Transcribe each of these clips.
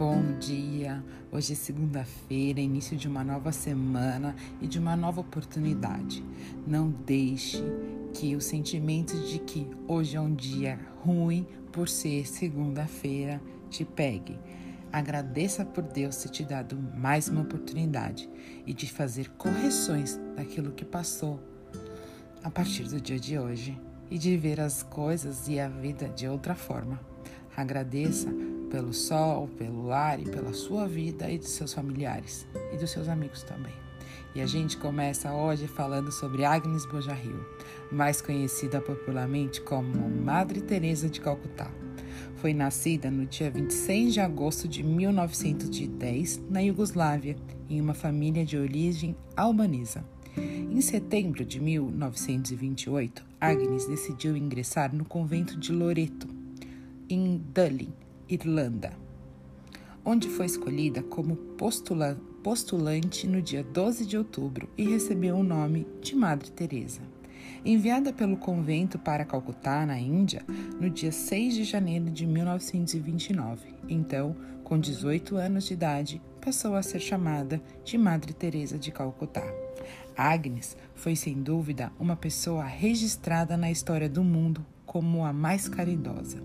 Bom dia! Hoje é segunda-feira, início de uma nova semana e de uma nova oportunidade. Não deixe que o sentimento de que hoje é um dia ruim por ser segunda-feira te pegue. Agradeça por Deus ter te dado mais uma oportunidade e de fazer correções daquilo que passou a partir do dia de hoje e de ver as coisas e a vida de outra forma. Agradeça pelo sol, pelo ar e pela sua vida e dos seus familiares e dos seus amigos também. E a gente começa hoje falando sobre Agnes Bojaril, mais conhecida popularmente como Madre Teresa de Calcutá. Foi nascida no dia 26 de agosto de 1910 na Iugoslávia, em uma família de origem albanesa. Em setembro de 1928, Agnes decidiu ingressar no convento de Loreto, em Dublin, Irlanda, onde foi escolhida como postula postulante no dia 12 de outubro e recebeu o nome de Madre Teresa. Enviada pelo convento para Calcutá, na Índia, no dia 6 de janeiro de 1929. Então, com 18 anos de idade, passou a ser chamada de Madre Teresa de Calcutá. Agnes foi sem dúvida uma pessoa registrada na história do mundo como a mais caridosa.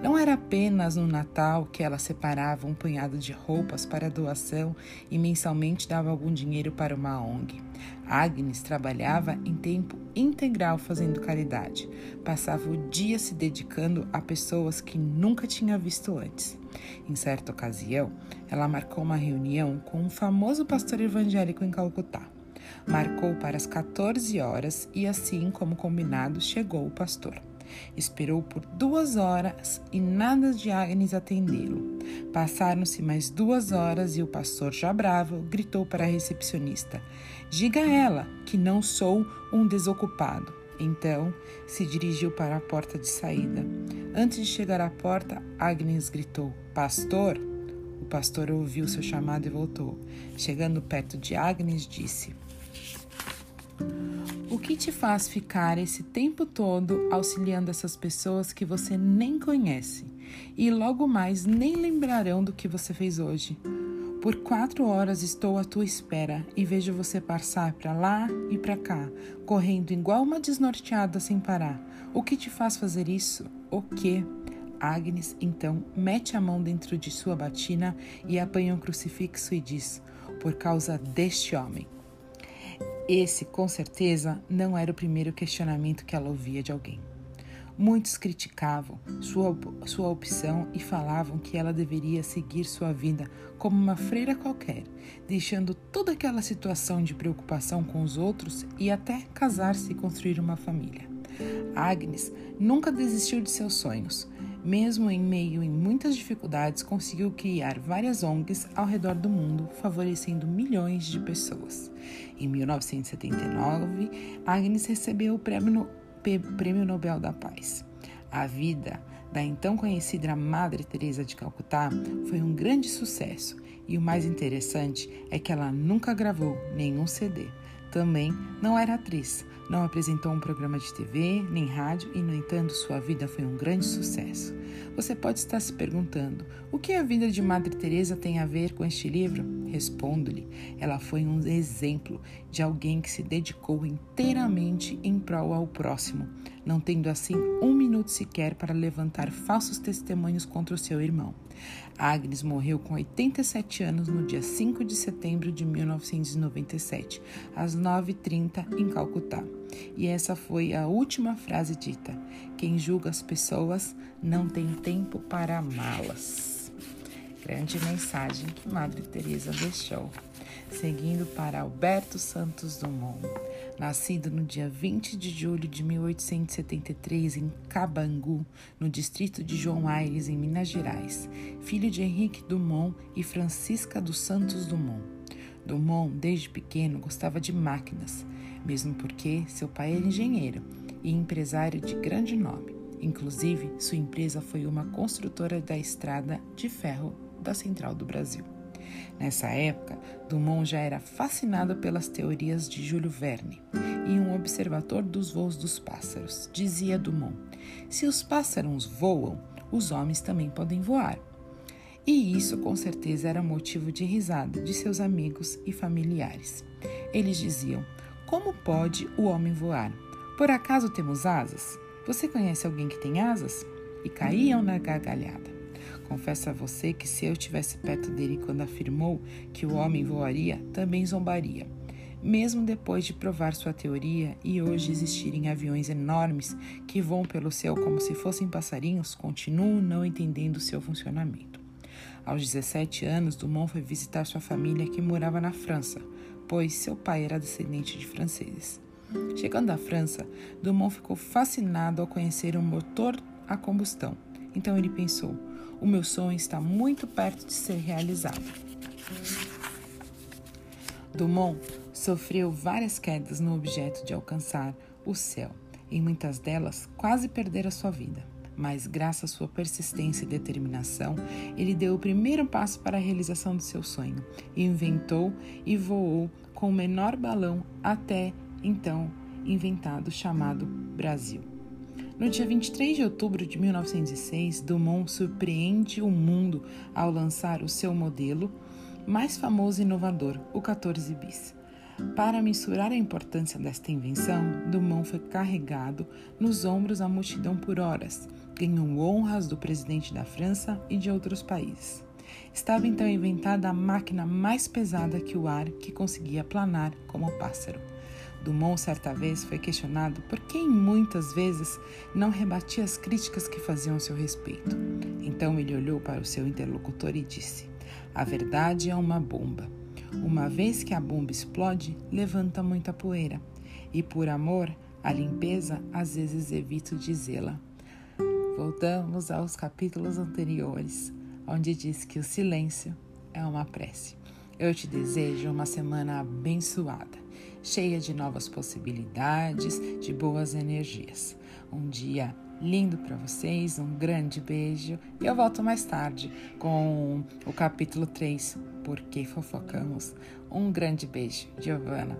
Não era apenas no Natal que ela separava um punhado de roupas para doação e mensalmente dava algum dinheiro para uma ONG. Agnes trabalhava em tempo integral fazendo caridade. Passava o dia se dedicando a pessoas que nunca tinha visto antes. Em certa ocasião, ela marcou uma reunião com um famoso pastor evangélico em Calcutá. Marcou para as 14 horas e, assim como combinado, chegou o pastor. Esperou por duas horas e nada de Agnes atendê-lo. Passaram-se mais duas horas e o pastor, já bravo, gritou para a recepcionista: Diga a ela que não sou um desocupado. Então se dirigiu para a porta de saída. Antes de chegar à porta, Agnes gritou: Pastor! O pastor ouviu seu chamado e voltou. Chegando perto de Agnes, disse: o que te faz ficar esse tempo todo auxiliando essas pessoas que você nem conhece e logo mais nem lembrarão do que você fez hoje? Por quatro horas estou à tua espera e vejo você passar para lá e para cá, correndo igual uma desnorteada sem parar. O que te faz fazer isso? O que? Agnes então mete a mão dentro de sua batina e apanha um crucifixo e diz: Por causa deste homem. Esse, com certeza, não era o primeiro questionamento que ela ouvia de alguém. Muitos criticavam sua, sua opção e falavam que ela deveria seguir sua vida como uma freira qualquer, deixando toda aquela situação de preocupação com os outros e até casar-se e construir uma família. Agnes nunca desistiu de seus sonhos. Mesmo em meio em muitas dificuldades, conseguiu criar várias ONGs ao redor do mundo, favorecendo milhões de pessoas. Em 1979, Agnes recebeu o prêmio Nobel da Paz. A vida da então conhecida Madre Teresa de Calcutá foi um grande sucesso e o mais interessante é que ela nunca gravou nenhum CD. Também não era atriz, não apresentou um programa de TV nem rádio e, no entanto, sua vida foi um grande sucesso. Você pode estar se perguntando: o que a vida de Madre Teresa tem a ver com este livro? Respondo-lhe: ela foi um exemplo de alguém que se dedicou inteiramente em prol ao próximo, não tendo assim um minuto sequer para levantar falsos testemunhos contra o seu irmão. Agnes morreu com 87 anos no dia 5 de setembro de 1997, às 9h30 em Calcutá. E essa foi a última frase dita: Quem julga as pessoas não tem tempo para amá-las. Grande mensagem que Madre Teresa deixou. Seguindo para Alberto Santos Dumont, nascido no dia 20 de julho de 1873 em Cabangu, no distrito de João Aires, em Minas Gerais, filho de Henrique Dumont e Francisca dos Santos Dumont. Dumont, desde pequeno, gostava de máquinas mesmo porque seu pai era engenheiro e empresário de grande nome. Inclusive, sua empresa foi uma construtora da estrada de ferro da Central do Brasil. Nessa época, Dumont já era fascinado pelas teorias de Júlio Verne e um observador dos voos dos pássaros. Dizia Dumont: se os pássaros voam, os homens também podem voar. E isso com certeza era motivo de risada de seus amigos e familiares. Eles diziam: Como pode o homem voar? Por acaso temos asas? Você conhece alguém que tem asas? E caíam na gargalhada. Confesso a você que se eu estivesse perto dele quando afirmou que o homem voaria, também zombaria. Mesmo depois de provar sua teoria e hoje existirem aviões enormes que voam pelo céu como se fossem passarinhos, continuo não entendendo seu funcionamento. Aos 17 anos, Dumont foi visitar sua família que morava na França, pois seu pai era descendente de franceses. Chegando à França, Dumont ficou fascinado ao conhecer um motor a combustão. Então ele pensou: o meu sonho está muito perto de ser realizado. Dumont sofreu várias quedas no objeto de alcançar o céu. Em muitas delas, quase perdera sua vida mas graças à sua persistência e determinação, ele deu o primeiro passo para a realização do seu sonho. Inventou e voou com o menor balão até então inventado, chamado Brasil. No dia 23 de outubro de 1906, Dumont surpreende o mundo ao lançar o seu modelo mais famoso e inovador, o 14 bis. Para mensurar a importância desta invenção, Dumont foi carregado nos ombros a multidão por horas, ganhou honras do presidente da França e de outros países. Estava então inventada a máquina mais pesada que o ar que conseguia planar como o pássaro. Dumont certa vez foi questionado por que muitas vezes não rebatia as críticas que faziam a seu respeito. Então ele olhou para o seu interlocutor e disse: A verdade é uma bomba. Uma vez que a bomba explode, levanta muita poeira. E por amor à limpeza, às vezes evito dizê-la. Voltamos aos capítulos anteriores, onde diz que o silêncio é uma prece. Eu te desejo uma semana abençoada, cheia de novas possibilidades, de boas energias. Um dia lindo para vocês, um grande beijo e eu volto mais tarde com o capítulo 3, Porque Fofocamos. Um grande beijo, Giovana.